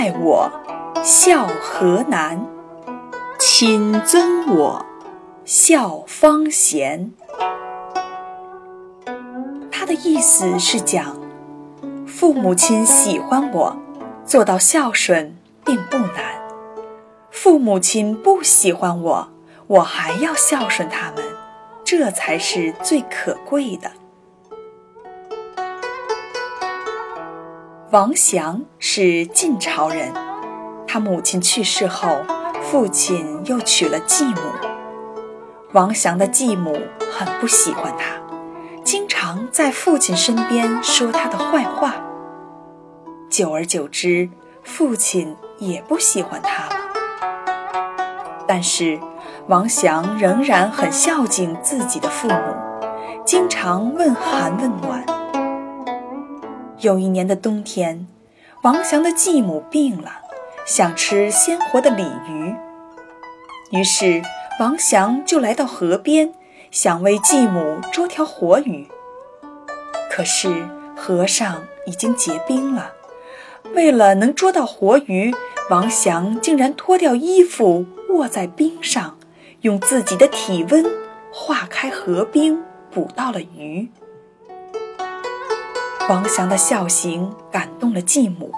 爱我，孝何难？亲尊我，孝方贤。他的意思是讲，父母亲喜欢我，做到孝顺并不难；父母亲不喜欢我，我还要孝顺他们，这才是最可贵的。王祥是晋朝人，他母亲去世后，父亲又娶了继母。王祥的继母很不喜欢他，经常在父亲身边说他的坏话。久而久之，父亲也不喜欢他了。但是，王祥仍然很孝敬自己的父母，经常问寒问暖。有一年的冬天，王祥的继母病了，想吃鲜活的鲤鱼。于是王祥就来到河边，想为继母捉条活鱼。可是河上已经结冰了，为了能捉到活鱼，王祥竟然脱掉衣服卧在冰上，用自己的体温化开河冰，捕到了鱼。王祥的孝行感动了继母，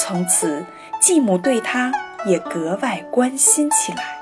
从此继母对他也格外关心起来。